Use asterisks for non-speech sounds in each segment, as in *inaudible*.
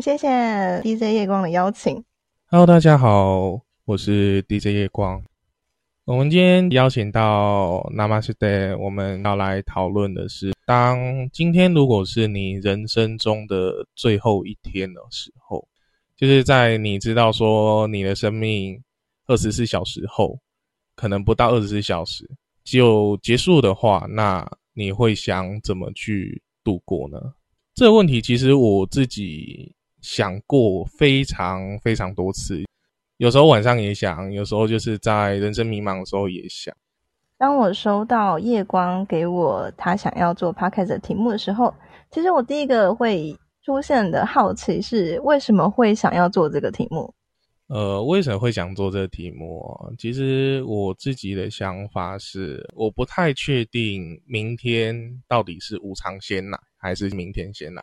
谢谢 DJ 夜光的邀请。Hello，大家好，我是 DJ 夜光。我们今天邀请到 Namaste，我们要来讨论的是，当今天如果是你人生中的最后一天的时候，就是在你知道说你的生命二十四小时后，可能不到二十四小时就结束的话，那你会想怎么去度过呢？这个问题其实我自己想过非常非常多次。有时候晚上也想，有时候就是在人生迷茫的时候也想。当我收到夜光给我他想要做 podcast 的题目的时候，其实我第一个会出现的好奇是，为什么会想要做这个题目？呃，为什么会想做这个题目啊？其实我自己的想法是，我不太确定明天到底是无偿先来还是明天先来。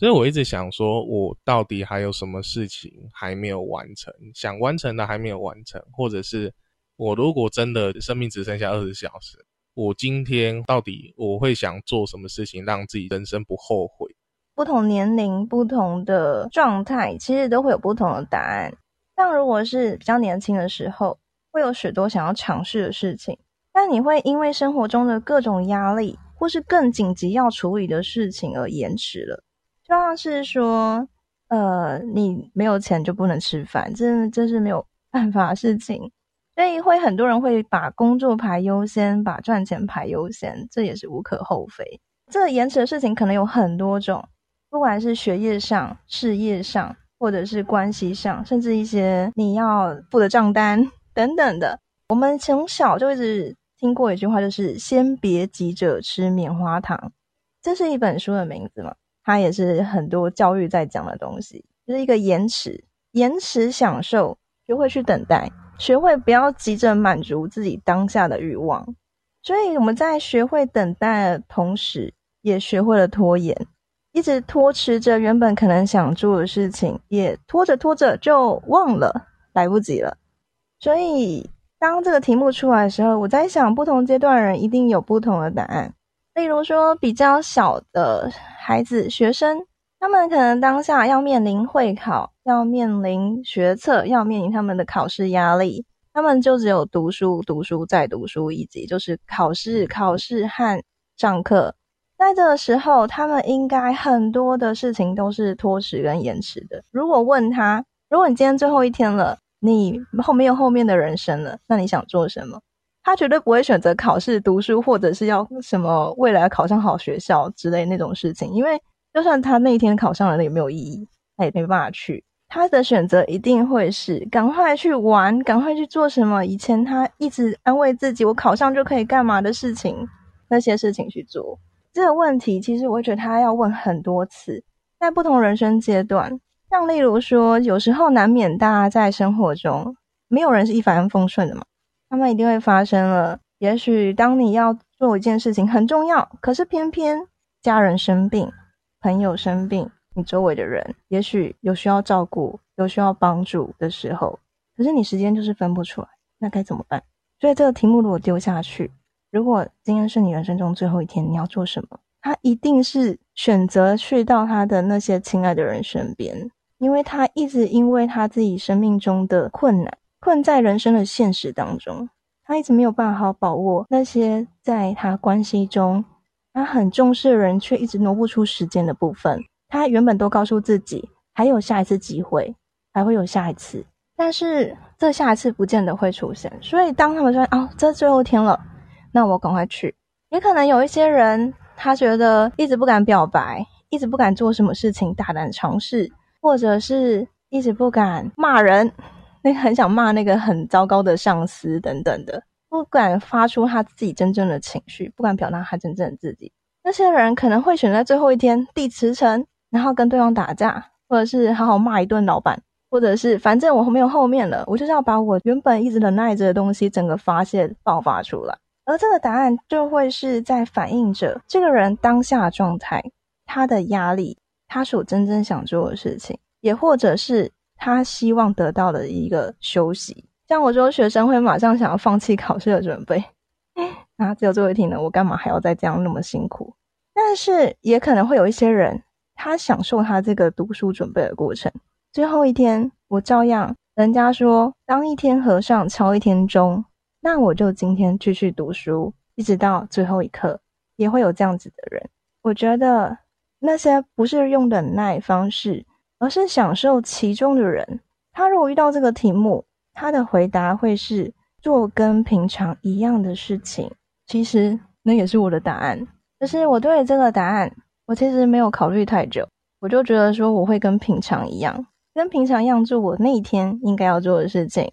所以我一直想说，我到底还有什么事情还没有完成，想完成的还没有完成，或者是我如果真的生命只剩下二十小时，我今天到底我会想做什么事情，让自己人生不后悔？不同年龄、不同的状态，其实都会有不同的答案。像如果是比较年轻的时候，会有许多想要尝试的事情，但你会因为生活中的各种压力，或是更紧急要处理的事情而延迟了。就像是说，呃，你没有钱就不能吃饭，这这是没有办法的事情，所以会很多人会把工作排优先，把赚钱排优先，这也是无可厚非。这延迟的事情可能有很多种，不管是学业上、事业上，或者是关系上，甚至一些你要付的账单等等的。我们从小就一直听过一句话，就是“先别急着吃棉花糖”，这是一本书的名字嘛？它也是很多教育在讲的东西，就是一个延迟，延迟享受，学会去等待，学会不要急着满足自己当下的欲望。所以我们在学会等待的同时，也学会了拖延，一直拖迟着原本可能想做的事情，也拖着拖着就忘了，来不及了。所以当这个题目出来的时候，我在想，不同阶段人一定有不同的答案。例如说，比较小的孩子、学生，他们可能当下要面临会考，要面临学测，要面临他们的考试压力，他们就只有读书、读书再读书，以及就是考试、考试和上课。在这个时候，他们应该很多的事情都是拖迟跟延迟的。如果问他，如果你今天最后一天了，你后面有后面的人生了，那你想做什么？他绝对不会选择考试、读书，或者是要什么未来考上好学校之类那种事情。因为就算他那一天考上了，也没有意义，他也没办法去。他的选择一定会是赶快去玩，赶快去做什么以前他一直安慰自己我考上就可以干嘛的事情，那些事情去做。这个问题其实我觉得他要问很多次，在不同人生阶段，像例如说，有时候难免大家在生活中没有人是一帆风顺的嘛。他们一定会发生了。也许当你要做一件事情很重要，可是偏偏家人生病、朋友生病，你周围的人也许有需要照顾、有需要帮助的时候，可是你时间就是分不出来，那该怎么办？所以这个题目如果丢下去，如果今天是你人生中最后一天，你要做什么？他一定是选择去到他的那些亲爱的人身边，因为他一直因为他自己生命中的困难。困在人生的现实当中，他一直没有办法好把握那些在他关系中他很重视的人，却一直挪不出时间的部分。他原本都告诉自己还有下一次机会，还会有下一次，但是这下一次不见得会出现。所以当他们说哦，这最后一天了，那我赶快去。也可能有一些人，他觉得一直不敢表白，一直不敢做什么事情，大胆尝试，或者是一直不敢骂人。那很想骂那个很糟糕的上司等等的，不敢发出他自己真正的情绪，不敢表达他真正的自己。那些人可能会选在最后一天递辞呈，然后跟对方打架，或者是好好骂一顿老板，或者是反正我没有后面了，我就是要把我原本一直忍耐着的东西整个发泄爆发出来。而这个答案就会是在反映着这个人当下状态，他的压力，他所真正想做的事情，也或者是。他希望得到的一个休息，像我说，学生会马上想要放弃考试的准备，那，只有最后一题呢，我干嘛还要再这样那么辛苦？但是也可能会有一些人，他享受他这个读书准备的过程。最后一天，我照样，人家说当一天和尚敲一天钟，那我就今天继续读书，一直到最后一刻，也会有这样子的人。我觉得那些不是用忍耐方式，而是享受其中的人，他如果遇到这个题目，他的回答会是做跟平常一样的事情。其实那也是我的答案，可是我对这个答案，我其实没有考虑太久，我就觉得说我会跟平常一样。跟平常一样做我那一天应该要做的事情，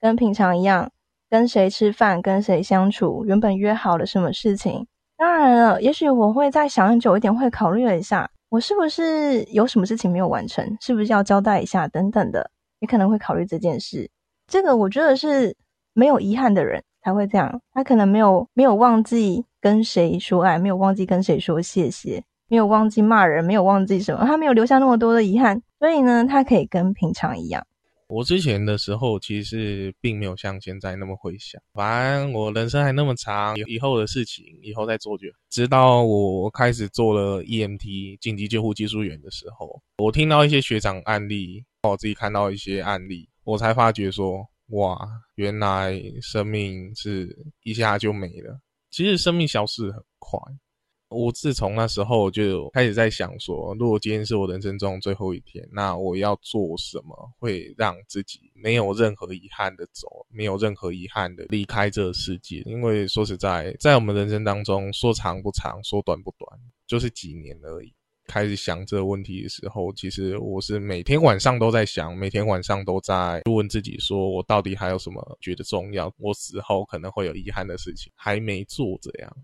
跟平常一样跟谁吃饭、跟谁相处，原本约好了什么事情。当然了，也许我会再想久一点，会考虑了一下，我是不是有什么事情没有完成，是不是要交代一下等等的，你可能会考虑这件事。这个我觉得是没有遗憾的人才会这样，他可能没有没有忘记跟谁说爱，没有忘记跟谁说谢谢。没有忘记骂人，没有忘记什么，他没有留下那么多的遗憾，所以呢，他可以跟平常一样。我之前的时候其实并没有像现在那么会想，反正我人生还那么长，以后的事情以后再做就。直到我开始做了 EMT 紧急救护技术员的时候，我听到一些学长案例，我自己看到一些案例，我才发觉说，哇，原来生命是一下就没了。其实生命消逝很快。我自从那时候就开始在想说，如果今天是我人生中最后一天，那我要做什么会让自己没有任何遗憾的走，没有任何遗憾的离开这个世界？因为说实在，在我们人生当中，说长不长，说短不短，就是几年而已。开始想这个问题的时候，其实我是每天晚上都在想，每天晚上都在问自己，说我到底还有什么觉得重要？我死后可能会有遗憾的事情还没做，这样。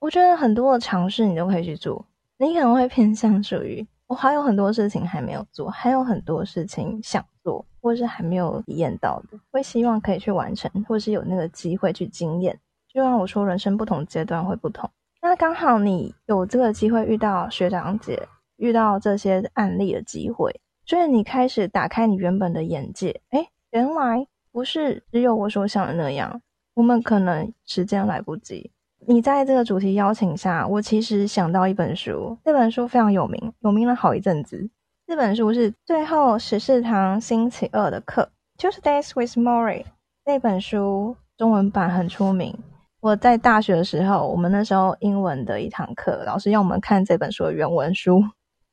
我觉得很多的尝试你都可以去做，你可能会偏向属于我还有很多事情还没有做，还有很多事情想做，或是还没有体验到的，会希望可以去完成，或是有那个机会去经验。就像我说，人生不同阶段会不同，那刚好你有这个机会遇到学长姐，遇到这些案例的机会，所以你开始打开你原本的眼界，哎，原来不是只有我所想的那样，我们可能时间来不及。你在这个主题邀请下，我其实想到一本书，这本书非常有名，有名了好一阵子。这本书是最后十四堂星期二的课，Tuesdays with Mori。那本书中文版很出名。我在大学的时候，我们那时候英文的一堂课，老师要我们看这本书的原文书，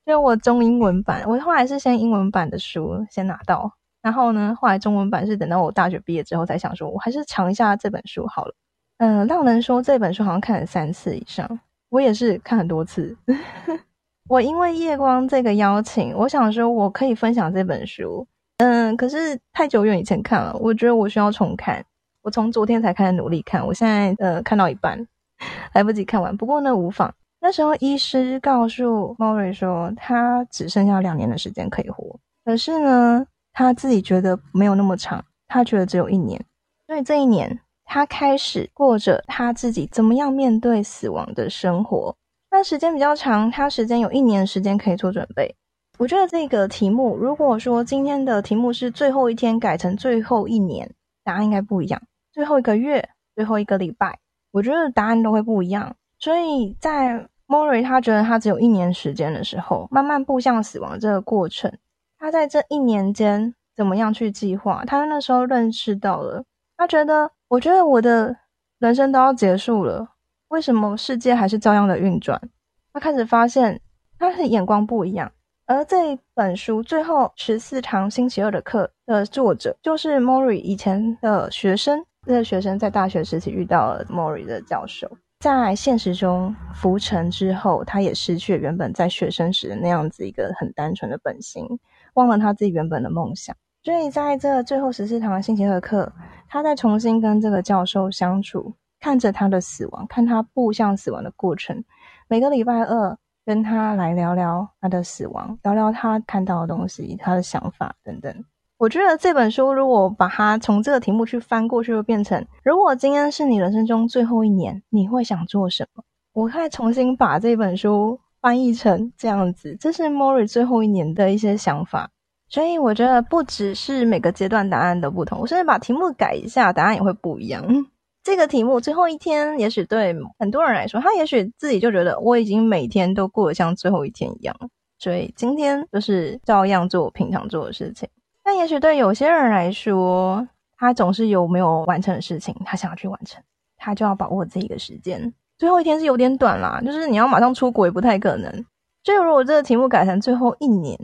就我中英文版。我后来是先英文版的书先拿到，然后呢，后来中文版是等到我大学毕业之后才想说，我还是尝一下这本书好了。嗯，让人说这本书好像看了三次以上，我也是看很多次。*laughs* 我因为夜光这个邀请，我想说我可以分享这本书。嗯，可是太久远以前看了，我觉得我需要重看。我从昨天才开始努力看，我现在呃看到一半，*laughs* 来不及看完。不过呢无妨。那时候医师告诉 Mori 说，他只剩下两年的时间可以活，可是呢他自己觉得没有那么长，他觉得只有一年，所以这一年。他开始过着他自己怎么样面对死亡的生活。那时间比较长，他时间有一年时间可以做准备。我觉得这个题目，如果说今天的题目是最后一天改成最后一年，答案应该不一样。最后一个月，最后一个礼拜，我觉得答案都会不一样。所以在 Mori 他觉得他只有一年时间的时候，慢慢步向死亡这个过程，他在这一年间怎么样去计划？他那时候认识到了，他觉得。我觉得我的人生都要结束了，为什么世界还是照样的运转？他开始发现他的眼光不一样。而这本书最后十四堂星期二的课的作者，就是 Mori 以前的学生。这个学生在大学时期遇到了 Mori 的教授，在现实中浮沉之后，他也失去了原本在学生时的那样子一个很单纯的本心，忘了他自己原本的梦想。所以在这最后十四堂星期二课。他在重新跟这个教授相处，看着他的死亡，看他步向死亡的过程。每个礼拜二跟他来聊聊他的死亡，聊聊他看到的东西、他的想法等等。我觉得这本书如果把它从这个题目去翻过去，就变成：如果今天是你人生中最后一年，你会想做什么？我可以重新把这本书翻译成这样子，这是 Mori 最后一年的一些想法。所以我觉得不只是每个阶段答案都不同，我甚至把题目改一下，答案也会不一样。这个题目最后一天，也许对很多人来说，他也许自己就觉得我已经每天都过得像最后一天一样。所以今天就是照样做我平常做的事情。但也许对有些人来说，他总是有没有完成的事情，他想要去完成，他就要把握自己的时间。最后一天是有点短啦，就是你要马上出国也不太可能。所以如果这个题目改成最后一年，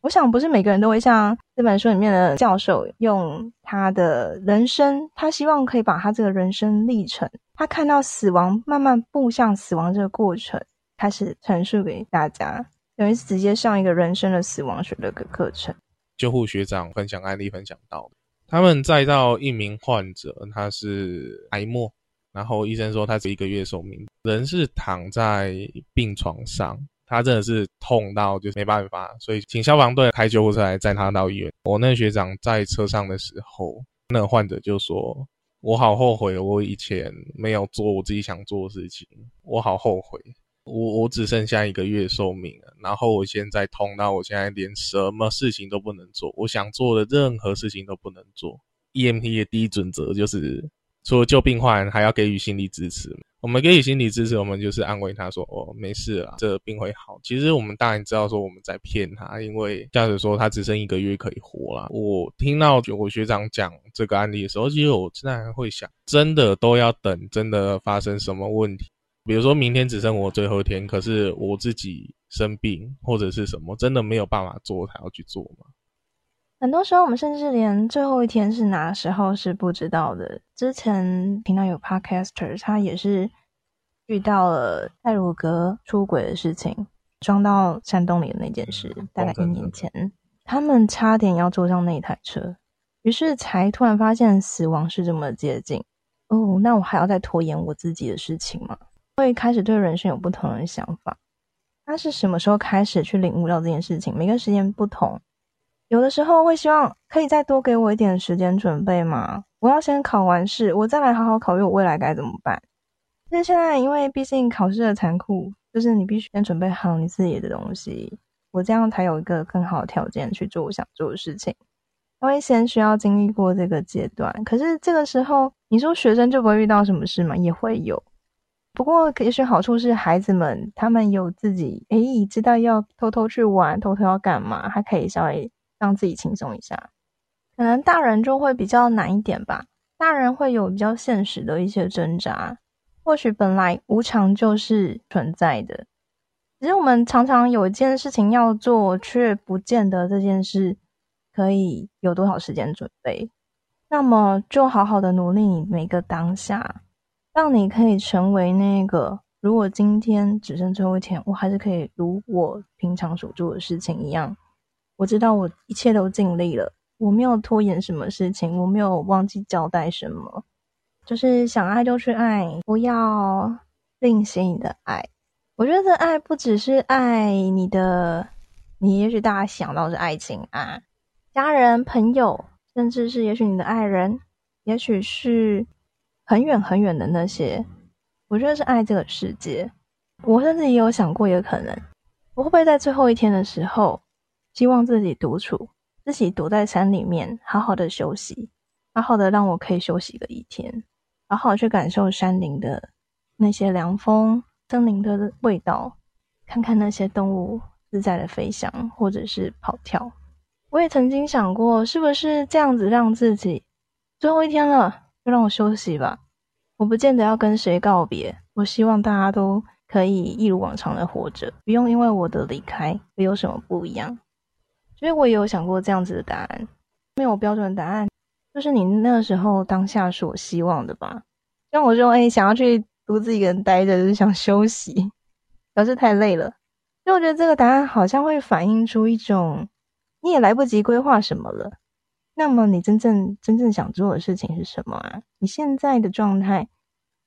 我想不是每个人都会像这本书里面的教授，用他的人生，他希望可以把他这个人生历程，他看到死亡慢慢步向死亡这个过程，开始陈述给大家。等于是直接上一个人生的死亡学的个课程。救护学长分享案例分享到，他们再到一名患者，他是癌末，然后医生说他是一个月寿命，人是躺在病床上，他真的是痛到就没办法，所以请消防队开救护车来载他到医院。我那学长在车上的时候，那个患者就说：“我好后悔，我以前没有做我自己想做的事情，我好后悔。”我我只剩下一个月寿命了，然后我现在痛到我现在连什么事情都不能做，我想做的任何事情都不能做。EMT 的第一准则就是，除了救病患，还要给予心理支持。我们给予心理支持，我们就是安慰他说：“哦，没事了，这病会好。”其实我们当然知道说我们在骗他，因为假使说他只剩一个月可以活了。我听到我学长讲这个案例的时候，其实我自然会想，真的都要等真的发生什么问题。比如说明天只剩我最后一天，可是我自己生病或者是什么，真的没有办法做，才要去做吗？很多时候，我们甚至连最后一天是哪时候是不知道的。之前频道有 Podcaster，他也是遇到了泰鲁格出轨的事情，撞到山洞里的那件事，大概一年前，他们差点要坐上那台车，于是才突然发现死亡是这么接近。哦，那我还要再拖延我自己的事情吗？会开始对人生有不同的想法。他是什么时候开始去领悟到这件事情？每个时间不同，有的时候会希望可以再多给我一点时间准备嘛。我要先考完试，我再来好好考虑我未来该怎么办。但现在因为毕竟考试的残酷，就是你必须先准备好你自己的东西，我这样才有一个更好的条件去做我想做的事情。他会先需要经历过这个阶段，可是这个时候你说学生就不会遇到什么事吗？也会有。不过，也许好处是孩子们他们有自己诶，知道要偷偷去玩，偷偷要干嘛，还可以稍微让自己轻松一下。可能大人就会比较难一点吧，大人会有比较现实的一些挣扎。或许本来无常就是存在的，只是我们常常有一件事情要做，却不见得这件事可以有多少时间准备。那么，就好好的努力每个当下。让你可以成为那个，如果今天只剩最后一天，我还是可以如我平常所做的事情一样。我知道我一切都尽力了，我没有拖延什么事情，我没有忘记交代什么，就是想爱就去爱，不要吝惜你的爱。我觉得爱不只是爱你的，你也许大家想到是爱情啊，家人、朋友，甚至是也许你的爱人，也许是。很远很远的那些，我觉得是爱这个世界。我甚至也有想过一个可能，我会不会在最后一天的时候，希望自己独处，自己躲在山里面，好好的休息，好好的让我可以休息个一天，好好去感受山林的那些凉风，森林的味道，看看那些动物自在的飞翔或者是跑跳。我也曾经想过，是不是这样子让自己最后一天了。就让我休息吧，我不见得要跟谁告别。我希望大家都可以一如往常的活着，不用因为我的离开会有什么不一样。所以我也有想过这样子的答案，没有标准答案，就是你那个时候当下所希望的吧。像我说，哎，想要去独自一个人待着，就是想休息，表示太累了。所以我觉得这个答案好像会反映出一种，你也来不及规划什么了。那么你真正真正想做的事情是什么啊？你现在的状态，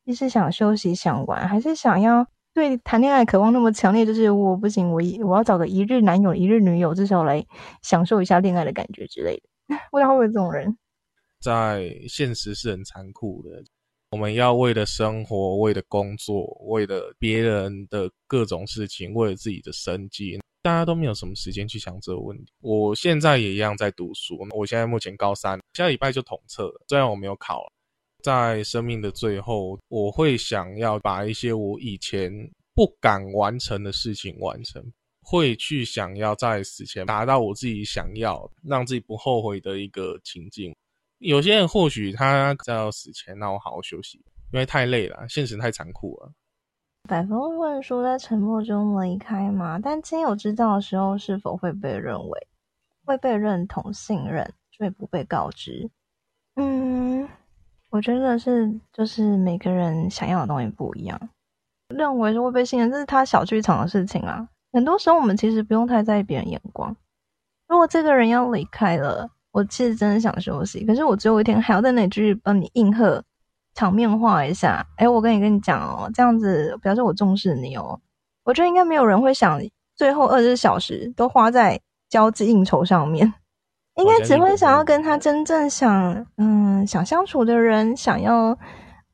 你是想休息、想玩，还是想要对谈恋爱渴望那么强烈？就是我不行，我一我要找个一日男友、一日女友，至少来享受一下恋爱的感觉之类的。*laughs* 不知道会不会这种人，在现实是很残酷的。我们要为了生活、为了工作、为了别人的各种事情、为了自己的生计。大家都没有什么时间去想这个问题。我现在也一样在读书，我现在目前高三，下礼拜就统测了。虽然我没有考，在生命的最后，我会想要把一些我以前不敢完成的事情完成，会去想要在死前达到我自己想要让自己不后悔的一个情境。有些人或许他在要死前让我好好休息，因为太累了，现实太残酷了。百峰问说，在沉默中离开吗？但亲友知道的时候，是否会被认为会被认同、信任，却不被告知？嗯，我觉得是，就是每个人想要的东西不一样。认为是会被信任，这是他小剧场的事情啊。很多时候，我们其实不用太在意别人眼光。如果这个人要离开了，我其实真的想休息，可是我最后一天还要在那里继续帮你应和，场面化一下。哎，我跟你跟你讲哦，这样子表示我重视你哦。我觉得应该没有人会想最后二十四小时都花在交际应酬上面，应该只会想要跟他真正想嗯想相处的人，想要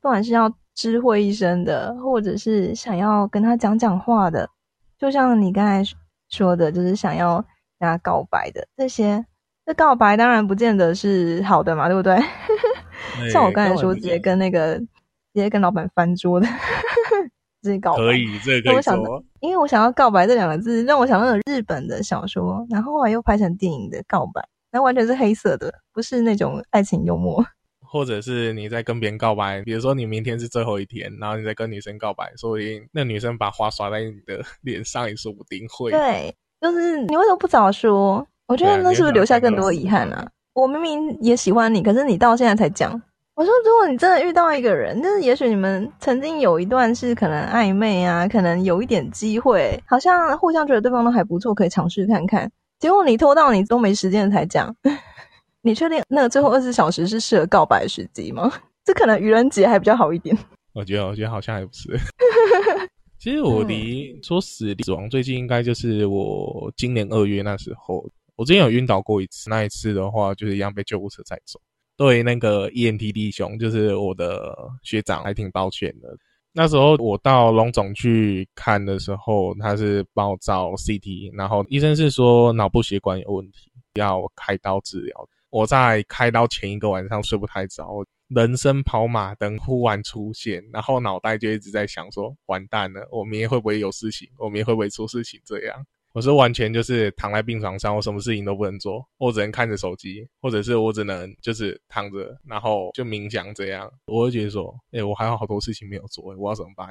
不管是要知会一声的，或者是想要跟他讲讲话的，就像你刚才说的，就是想要跟他告白的这些。这告白当然不见得是好的嘛，对不对？*laughs* 像我刚才说，直接跟那个直接跟老板翻桌的，直接告白可以，这个可以说。因为我想要告白这两个字，让我想到了日本的小说，然后后来又拍成电影的告白，那完全是黑色的，不是那种爱情幽默。*laughs* 或者是你在跟别人告白，比如说你明天是最后一天，然后你在跟女生告白，说不定那女生把花刷在你的 *laughs* 脸上，也说不定会。对，就是你为什么不早说？我觉得那是不是留下更多遗憾啊？我明明也喜欢你，可是你到现在才讲。我说，如果你真的遇到一个人，就是也许你们曾经有一段是可能暧昧啊，可能有一点机会，好像互相觉得对方都还不错，可以尝试看看。结果你拖到你都没时间才讲，*laughs* 你确定那个最后二十小时是适合告白时机吗？*laughs* 这可能愚人节还比较好一点。我觉得，我觉得好像还不是。*laughs* 其实我离说死死亡最近应该就是我今年二月那时候。我之前有晕倒过一次，那一次的话就是一样被救护车载走。对那个 E N T 弟兄，就是我的学长，还挺抱歉的。那时候我到龙总去看的时候，他是帮我照 C T，然后医生是说脑部血管有问题，要开刀治疗。我在开刀前一个晚上睡不太着，人生跑马灯忽然出现，然后脑袋就一直在想说：完蛋了，我明天会不会有事情？我明天会不会出事情？这样。我是完全就是躺在病床上，我什么事情都不能做，我只能看着手机，或者是我只能就是躺着，然后就冥想这样。我会觉得说，哎，我还有好多事情没有做，我要怎么办？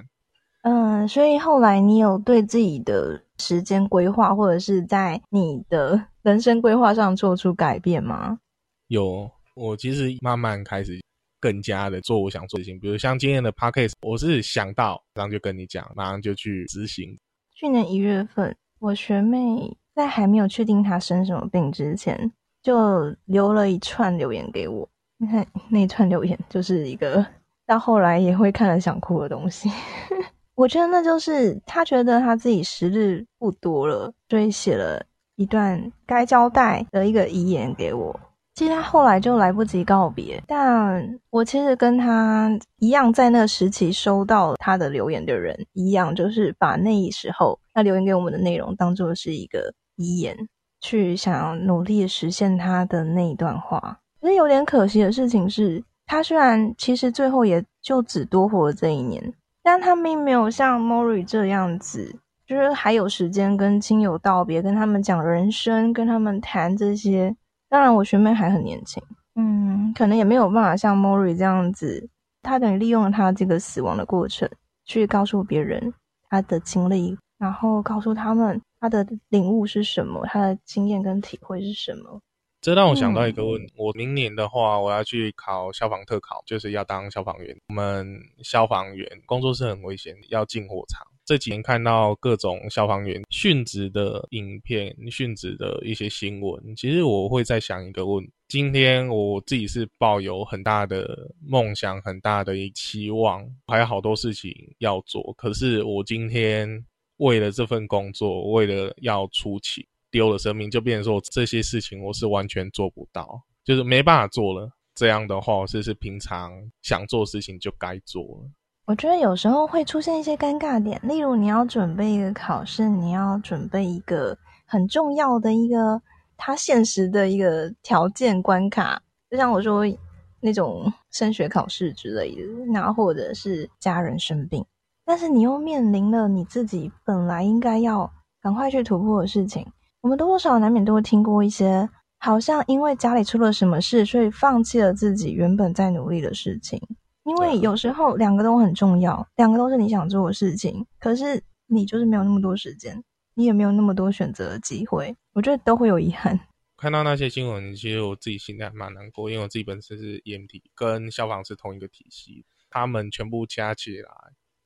嗯，所以后来你有对自己的时间规划，或者是在你的人生规划上做出改变吗？有，我其实慢慢开始更加的做我想做的事情，比如像今天的 podcast，我是想到，然后就跟你讲，马上就去执行。去年一月份。我学妹在还没有确定她生什么病之前，就留了一串留言给我。你看那一串留言，就是一个到后来也会看了想哭的东西。*laughs* 我觉得那就是她觉得她自己时日不多了，所以写了一段该交代的一个遗言给我。其实他后来就来不及告别，但我其实跟他一样，在那个时期收到他的留言的人一样，就是把那一时候他留言给我们的内容当做是一个遗言，去想要努力实现他的那一段话。可是有点可惜的事情是，他虽然其实最后也就只多活了这一年，但他并没有像 Mori 这样子，就是还有时间跟亲友道别，跟他们讲人生，跟他们谈这些。当然，我学妹还很年轻，嗯，可能也没有办法像 Mori 这样子，他等于利用了他这个死亡的过程，去告诉别人他的经历，然后告诉他们他的领悟是什么，他的经验跟体会是什么。这让我想到一个问题，我明年的话，我要去考消防特考，就是要当消防员。我们消防员工作是很危险，要进火场。这几年看到各种消防员殉职的影片、殉职的一些新闻，其实我会在想一个问：今天我自己是抱有很大的梦想、很大的期望，还有好多事情要做。可是我今天为了这份工作，为了要出勤，丢了生命，就变成说这些事情我是完全做不到，就是没办法做了。这样的话，是是平常想做事情就该做了。我觉得有时候会出现一些尴尬点，例如你要准备一个考试，你要准备一个很重要的一个它现实的一个条件关卡，就像我说那种升学考试之类的，那或者是家人生病，但是你又面临了你自己本来应该要赶快去突破的事情。我们多多少少难免都会听过一些，好像因为家里出了什么事，所以放弃了自己原本在努力的事情。因为有时候两个都很重要，两个都是你想做的事情，可是你就是没有那么多时间，你也没有那么多选择的机会，我觉得都会有遗憾。*laughs* 看到那些新闻，其实我自己心里还蛮难过，因为我自己本身是 EMT，跟消防是同一个体系，他们全部加起来，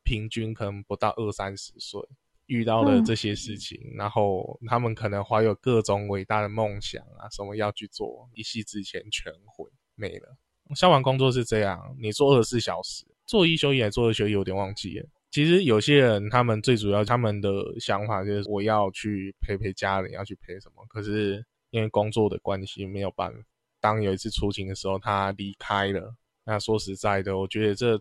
平均可能不到二三十岁，遇到了这些事情，然后他们可能怀有各种伟大的梦想啊，什么要去做，一夕之间全毁没了。消防工作是这样，你做二十四小时，做一休一还做二休一，有点忘记了。其实有些人，他们最主要他们的想法就是我要去陪陪家人，要去陪什么，可是。因为工作的关系没有办法。当有一次出勤的时候，他离开了。那说实在的，我觉得这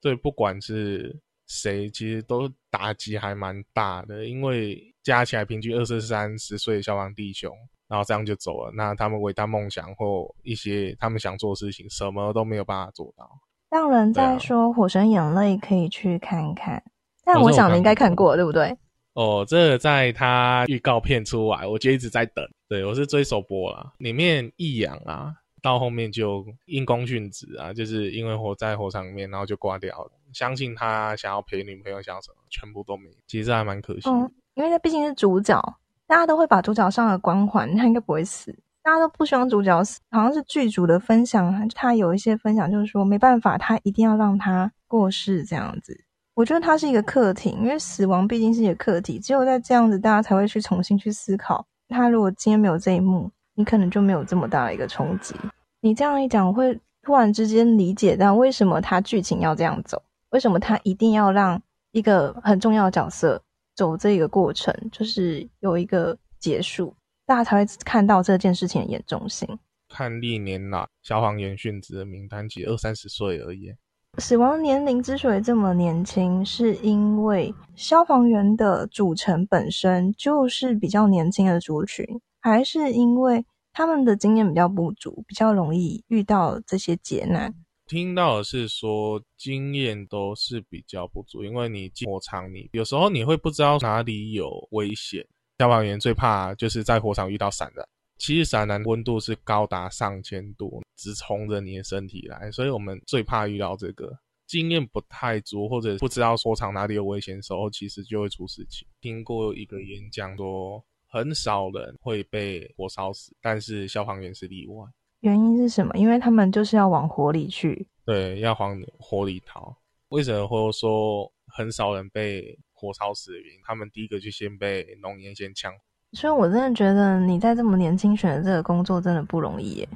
对不管是谁，其实都打击还蛮大的。因为加起来平均二十三十岁的消防弟兄，然后这样就走了。那他们伟大梦想或一些他们想做的事情，什么都没有办法做到。让人在说《火神眼泪》可以去看看，但我想你应该看过，对不对？哦，这在他预告片出来，我就一直在等。对我是追首播啦，里面易阳啊，到后面就因公殉职啊，就是因为火在火场里面，然后就挂掉了。相信他想要陪女朋友，想什么，全部都没。其实还蛮可惜。嗯，因为他毕竟是主角，大家都会把主角上了光环，他应该不会死。大家都不希望主角死，好像是剧组的分享，他有一些分享就是说没办法，他一定要让他过世这样子。我觉得他是一个课题，因为死亡毕竟是一个课题，只有在这样子，大家才会去重新去思考。他如果今天没有这一幕，你可能就没有这么大的一个冲击。你这样一讲，我会突然之间理解到为什么他剧情要这样走，为什么他一定要让一个很重要的角色走这个过程，就是有一个结束，大家才会看到这件事情的严重性。看历年来消防员殉职的名单，只二三十岁而已。死亡年龄之所以这么年轻，是因为消防员的组成本身就是比较年轻的族群，还是因为他们的经验比较不足，比较容易遇到这些劫难？听到的是说经验都是比较不足，因为你进火场，你有时候你会不知道哪里有危险。消防员最怕就是在火场遇到散燃。其实散燃温度是高达上千度，直冲着你的身体来，所以我们最怕遇到这个。经验不太足或者不知道火场哪里有危险的时候，其实就会出事情。听过一个演讲说，很少人会被火烧死，但是消防员是例外。原因是什么？因为他们就是要往火里去，对，要往火里逃。为什么会说很少人被火烧死的原因？他们第一个就先被浓烟先呛。所以，我真的觉得你在这么年轻选的这个工作真的不容易耶。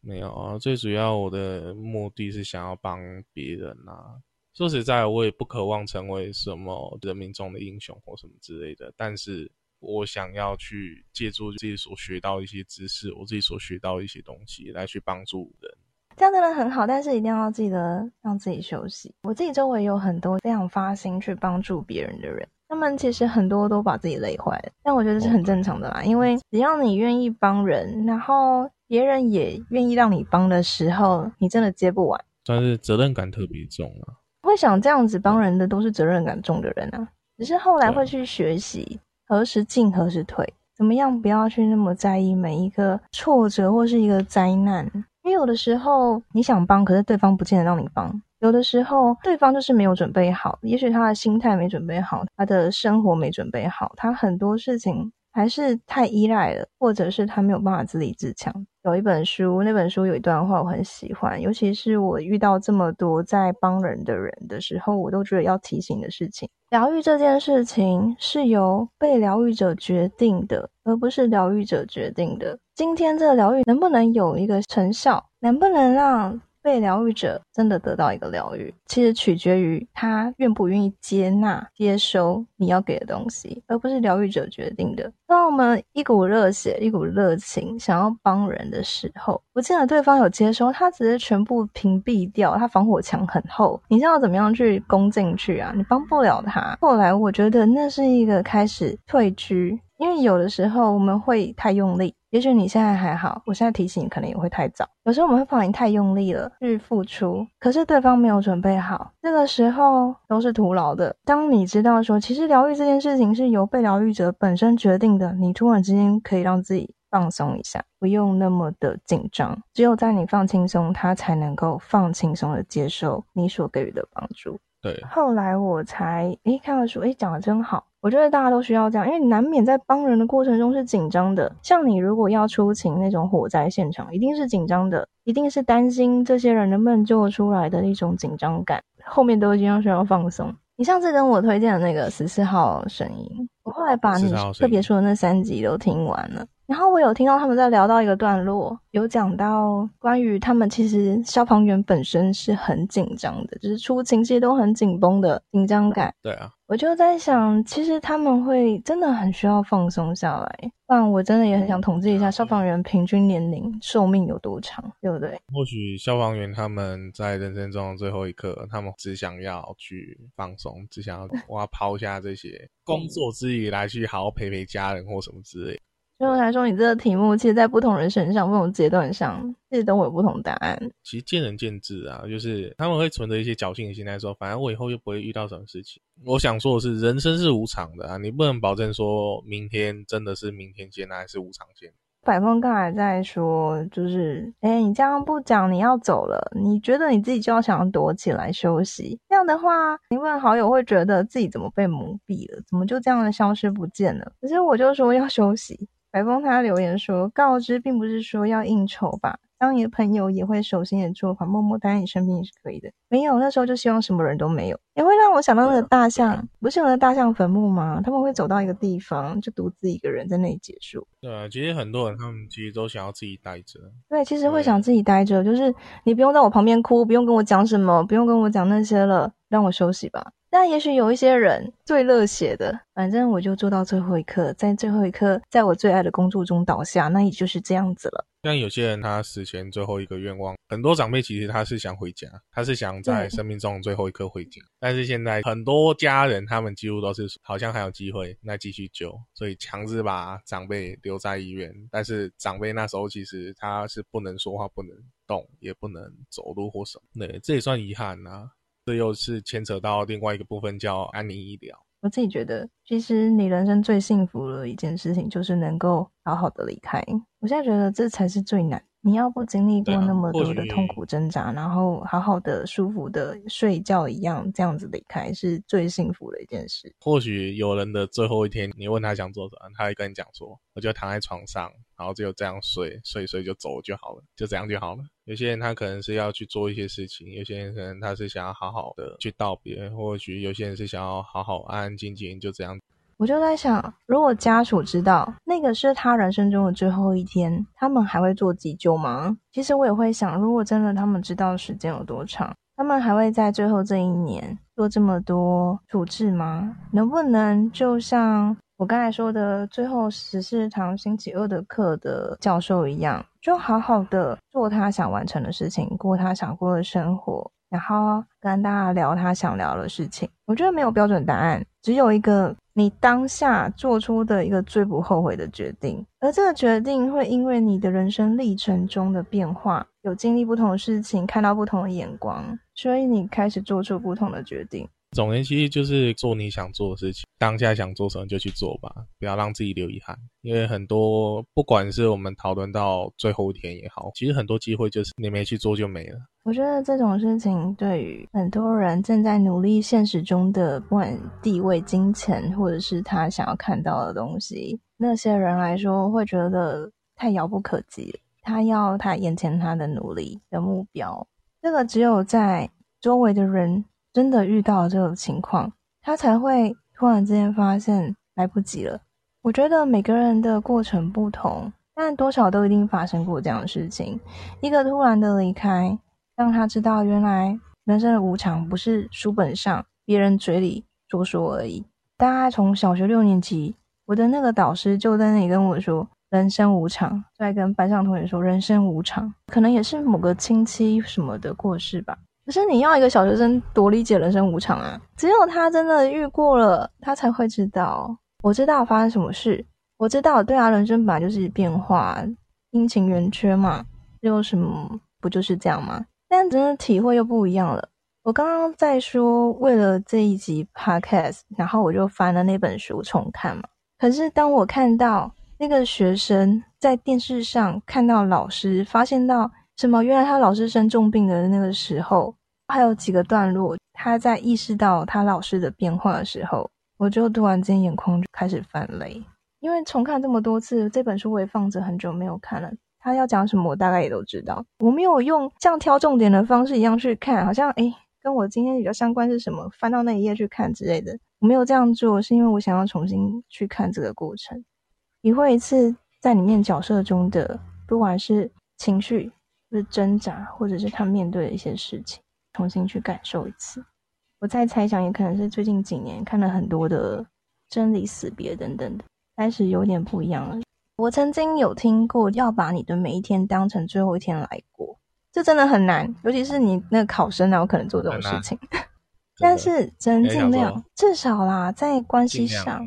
没有啊，最主要我的目的是想要帮别人啊。说实在，我也不渴望成为什么人民中的英雄或什么之类的。但是我想要去借助自己所学到一些知识，我自己所学到一些东西来去帮助人。这样真的很好，但是一定要记得让自己休息。我自己周围有很多非常发心去帮助别人的人。他们其实很多都把自己累坏了，但我觉得是很正常的啦。因为只要你愿意帮人，然后别人也愿意让你帮的时候，你真的接不完。但是责任感特别重啊！会想这样子帮人的都是责任感重的人啊。只是后来会去学习何时进何时退，怎么样不要去那么在意每一个挫折或是一个灾难。因为有的时候你想帮，可是对方不见得让你帮。有的时候，对方就是没有准备好，也许他的心态没准备好，他的生活没准备好，他很多事情还是太依赖了，或者是他没有办法自立自强。有一本书，那本书有一段话我很喜欢，尤其是我遇到这么多在帮人的人的时候，我都觉得要提醒的事情：疗愈这件事情是由被疗愈者决定的，而不是疗愈者决定的。今天这个疗愈能不能有一个成效，能不能让？被疗愈者真的得到一个疗愈，其实取决于他愿不愿意接纳、接收你要给的东西，而不是疗愈者决定的。当我们一股热血、一股热情想要帮人的时候，不见得对方有接收，他只是全部屏蔽掉，他防火墙很厚，你知道怎么样去攻进去啊？你帮不了他。后来我觉得那是一个开始退居，因为有的时候我们会太用力。也许你现在还好，我现在提醒你可能也会太早。有时候我们会怕你太用力了去付出，可是对方没有准备好，这个时候都是徒劳的。当你知道说，其实疗愈这件事情是由被疗愈者本身决定的，你突然之间可以让自己放松一下，不用那么的紧张。只有在你放轻松，他才能够放轻松的接受你所给予的帮助。对，后来我才诶看了书，诶讲的真好。我觉得大家都需要这样，因为难免在帮人的过程中是紧张的。像你如果要出勤那种火灾现场，一定是紧张的，一定是担心这些人能不能救出来的一种紧张感。后面都已经需要放松。你上次跟我推荐的那个十四号声音，我后来把你特别说的那三集都听完了。然后我有听到他们在聊到一个段落，有讲到关于他们其实消防员本身是很紧张的，就是出勤其实都很紧绷的紧张感。对啊，我就在想，其实他们会真的很需要放松下来。不然我真的也很想统计一下消防员平均年龄寿命有多长，对不对？或许消防员他们在人生中的最后一刻，他们只想要去放松，只想要我要 *laughs* 抛下这些工作之余来去好好陪陪家人或什么之类。最后来说，你这个题目，其实，在不同人身上、不同阶段上，其实都会有不同答案。其实见仁见智啊，就是他们会存着一些侥幸的心态，说，反正我以后又不会遇到什么事情。我想说的是，人生是无常的啊，你不能保证说明天真的是明天见，还是无常见。百峰刚才在说，就是，哎，你这样不讲，你要走了，你觉得你自己就要想要躲起来休息，这样的话，你问好友会觉得自己怎么被蒙蔽了，怎么就这样的消失不见了？可是我就说要休息。白风他留言说：“告知并不是说要应酬吧，当你的朋友也会手心的做法，默默待在你身边也是可以的。没有那时候就希望什么人都没有，也会让我想到那个大象，不是有个大象坟墓吗？他们会走到一个地方，就独自一个人在那里结束。对啊，其实很多人他们其实都想要自己待着。对，其实会想自己待着，就是你不用在我旁边哭，不用跟我讲什么，不用跟我讲那些了，让我休息吧。”但也许有一些人最热血的，反正我就做到最后一刻，在最后一刻，在我最爱的工作中倒下，那也就是这样子了。像有些人，他死前最后一个愿望，很多长辈其实他是想回家，他是想在生命中最后一刻回家。但是现在很多家人，他们几乎都是好像还有机会，那继续救，所以强制把长辈留在医院。但是长辈那时候其实他是不能说话、不能动、也不能走路或什么，对，这也算遗憾呐。这又是牵扯到另外一个部分，叫安宁医疗。我自己觉得，其实你人生最幸福的一件事情，就是能够好好的离开。我现在觉得这才是最难。你要不经历过那么多的痛苦挣扎，然后好好的、舒服的睡觉一样，这样子离开是最幸福的一件事。或许有人的最后一天，你问他想做什么，他会跟你讲说：“我就躺在床上，然后只有这样睡，睡一睡就走就好了，就这样就好了。”有些人他可能是要去做一些事情，有些人可能他是想要好好的去道别，或许有些人是想要好好安安静静就这样。我就在想，如果家属知道那个是他人生中的最后一天，他们还会做急救吗？其实我也会想，如果真的他们知道时间有多长，他们还会在最后这一年做这么多处置吗？能不能就像我刚才说的最后十四堂星期二的课的教授一样，就好好的做他想完成的事情，过他想过的生活，然后跟大家聊他想聊的事情？我觉得没有标准答案，只有一个。你当下做出的一个最不后悔的决定，而这个决定会因为你的人生历程中的变化，有经历不同的事情，看到不同的眼光，所以你开始做出不同的决定。总言其实就是做你想做的事情，当下想做什么就去做吧，不要让自己留遗憾。因为很多不管是我们讨论到最后一天也好，其实很多机会就是你没去做就没了。我觉得这种事情对于很多人正在努力现实中的不管地位、金钱，或者是他想要看到的东西，那些人来说会觉得太遥不可及。他要他眼前他的努力的目标，这个只有在周围的人。真的遇到这种情况，他才会突然之间发现来不及了。我觉得每个人的过程不同，但多少都一定发生过这样的事情。一个突然的离开，让他知道原来人生的无常不是书本上别人嘴里说说而已。大概从小学六年级，我的那个导师就在那里跟我说：“人生无常。”在跟班上同学说：“人生无常。”可能也是某个亲戚什么的过世吧。可是你要一个小学生多理解人生无常啊！只有他真的遇过了，他才会知道。我知道发生什么事，我知道，对啊，人生本来就是变化，阴晴圆缺嘛，又有什么不就是这样吗？但真的体会又不一样了。我刚刚在说，为了这一集 podcast，然后我就翻了那本书重看嘛。可是当我看到那个学生在电视上看到老师，发现到什么，原来他老师生重病的那个时候，还有几个段落，他在意识到他老师的变化的时候，我就突然间眼眶就开始泛泪。因为重看这么多次，这本书我也放着很久没有看了。他要讲什么，我大概也都知道。我没有用像挑重点的方式一样去看，好像诶跟我今天比较相关是什么，翻到那一页去看之类的。我没有这样做，是因为我想要重新去看这个过程，体会一次在里面角色中的，不管是情绪、是挣扎，或者是他面对的一些事情，重新去感受一次。我在猜想，也可能是最近几年看了很多的真理、死别等等的。开始有点不一样了。我曾经有听过要把你的每一天当成最后一天来过，这真的很难，尤其是你那个考生，哪有可能做这种事情？*laughs* 但是只能尽量，至少啦，在关系上，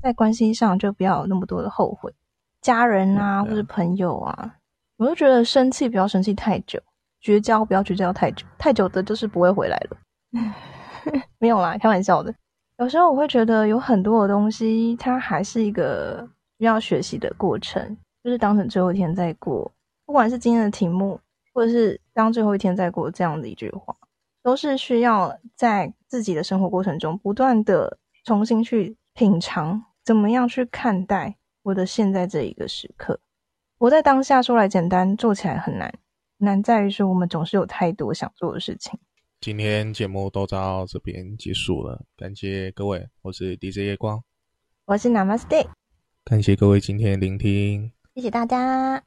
在关系上就不要有那么多的后悔。家人啊，或者朋友啊，我就觉得生气不要生气太久，绝交不要绝交太久，太久的就是不会回来了。*laughs* 没有啦，开玩笑的。有时候我会觉得有很多的东西，它还是一个需要学习的过程，就是当成最后一天再过。不管是今天的题目，或者是当最后一天再过这样的一句话，都是需要在自己的生活过程中不断的重新去品尝，怎么样去看待我的现在这一个时刻。我在当下说来简单，做起来很难，难在于说我们总是有太多想做的事情。今天节目都到这边结束了，感谢各位，我是 DJ 夜光，我是 Namaste，感谢各位今天聆听，谢谢大家。